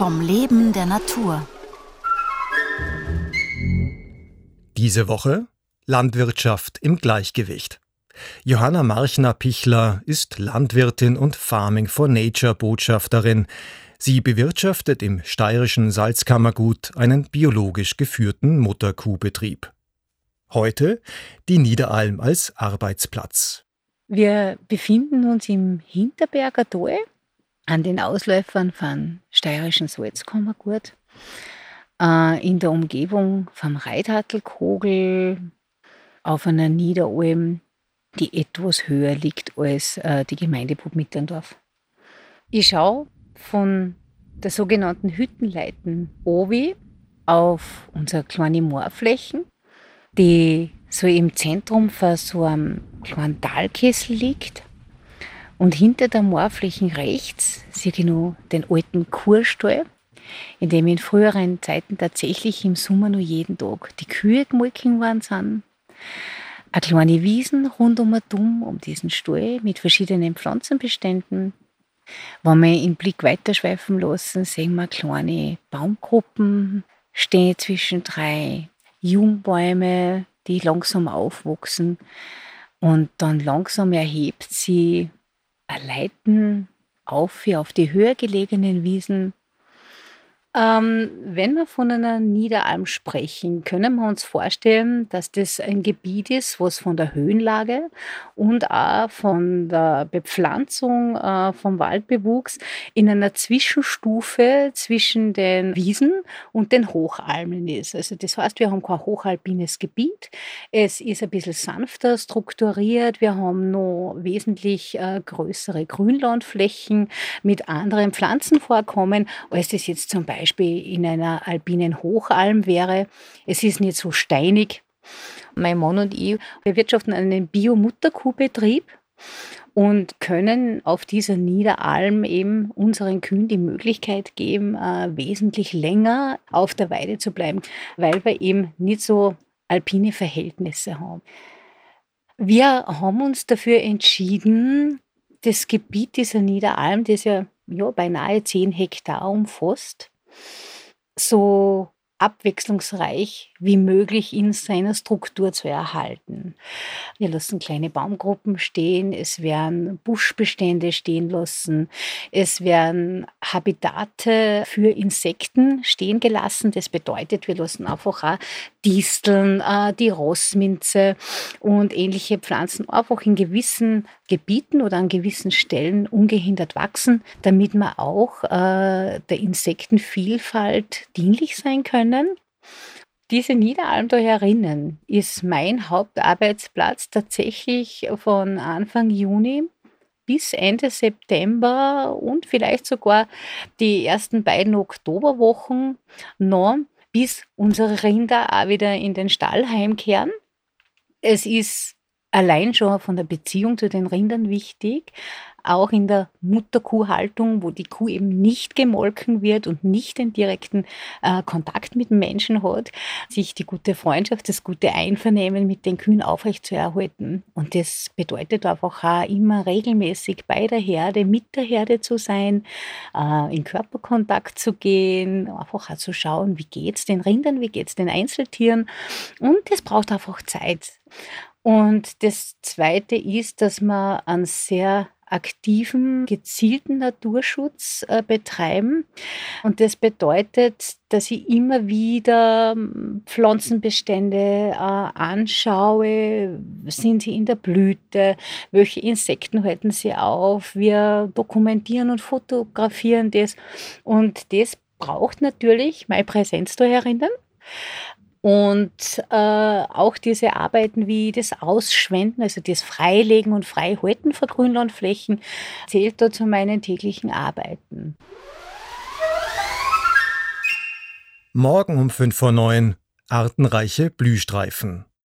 vom Leben der Natur. Diese Woche Landwirtschaft im Gleichgewicht. Johanna Marchner-Pichler ist Landwirtin und Farming for Nature Botschafterin. Sie bewirtschaftet im steirischen Salzkammergut einen biologisch geführten Mutterkuhbetrieb. Heute die Niederalm als Arbeitsplatz. Wir befinden uns im Hinterberger Tal an den Ausläufern von steirischen Salzkammergut, äh, in der Umgebung vom Reithattelkogel, auf einer Niederalm, die etwas höher liegt als äh, die Gemeinde Mitterndorf. Ich schaue von der sogenannten Hüttenleiten Obi auf unsere kleinen Moorflächen, die so im Zentrum von so einem kleinen Talkessel liegt. Und hinter der Moorflächen rechts sehe ich noch den alten Kurstall, in dem in früheren Zeiten tatsächlich im Sommer nur jeden Tag die Kühe gemolken worden sind. Eine kleine Wiesen rund um Dumm, um diesen Stall mit verschiedenen Pflanzenbeständen. Wenn wir den Blick weiterschweifen lassen, sehen wir kleine Baumgruppen stehen zwischen drei Jungbäume, die langsam aufwachsen. Und dann langsam erhebt sie Leiten auf, auf die höher gelegenen Wiesen ähm, wenn wir von einer Niederalm sprechen, können wir uns vorstellen, dass das ein Gebiet ist, was von der Höhenlage und auch von der Bepflanzung äh, vom Waldbewuchs in einer Zwischenstufe zwischen den Wiesen und den Hochalmen ist. Also das heißt, wir haben kein hochalpines Gebiet. Es ist ein bisschen sanfter strukturiert. Wir haben noch wesentlich äh, größere Grünlandflächen mit anderen Pflanzenvorkommen, als das jetzt zum Beispiel Beispiel in einer alpinen Hochalm wäre. Es ist nicht so steinig. Mein Mann und ich bewirtschaften einen Bio-Mutterkuhbetrieb und können auf dieser Niederalm eben unseren Kühen die Möglichkeit geben, äh, wesentlich länger auf der Weide zu bleiben, weil wir eben nicht so alpine Verhältnisse haben. Wir haben uns dafür entschieden, das Gebiet dieser Niederalm, das ja, ja beinahe 10 Hektar umfasst, so abwechslungsreich wie möglich in seiner Struktur zu erhalten. Wir lassen kleine Baumgruppen stehen, es werden Buschbestände stehen lassen, es werden Habitate für Insekten stehen gelassen. Das bedeutet, wir lassen einfach auch Disteln, äh, die Rossminze und ähnliche Pflanzen einfach in gewissen Gebieten oder an gewissen Stellen ungehindert wachsen, damit wir auch äh, der Insektenvielfalt dienlich sein können. Diese Niederalm da herinnen ist mein Hauptarbeitsplatz tatsächlich von Anfang Juni bis Ende September und vielleicht sogar die ersten beiden Oktoberwochen noch, bis unsere Rinder auch wieder in den Stall heimkehren. Es ist allein schon von der Beziehung zu den Rindern wichtig, auch in der Mutterkuhhaltung, wo die Kuh eben nicht gemolken wird und nicht den direkten äh, Kontakt mit dem Menschen hat, sich die gute Freundschaft, das gute Einvernehmen mit den Kühen aufrechtzuerhalten. Und das bedeutet einfach auch immer regelmäßig bei der Herde, mit der Herde zu sein, äh, in Körperkontakt zu gehen, einfach auch zu schauen, wie geht es den Rindern, wie geht es den Einzeltieren. Und das braucht einfach Zeit. Und das Zweite ist, dass man einen sehr aktiven, gezielten Naturschutz äh, betreiben. Und das bedeutet, dass ich immer wieder hm, Pflanzenbestände äh, anschaue. Sind sie in der Blüte? Welche Insekten halten sie auf? Wir dokumentieren und fotografieren das. Und das braucht natürlich meine Präsenz da herinnen. Und äh, auch diese Arbeiten wie das Ausschwenden, also das Freilegen und Freihalten von Grünlandflächen, zählt da zu meinen täglichen Arbeiten. Morgen um 5 vor 9 artenreiche Blühstreifen.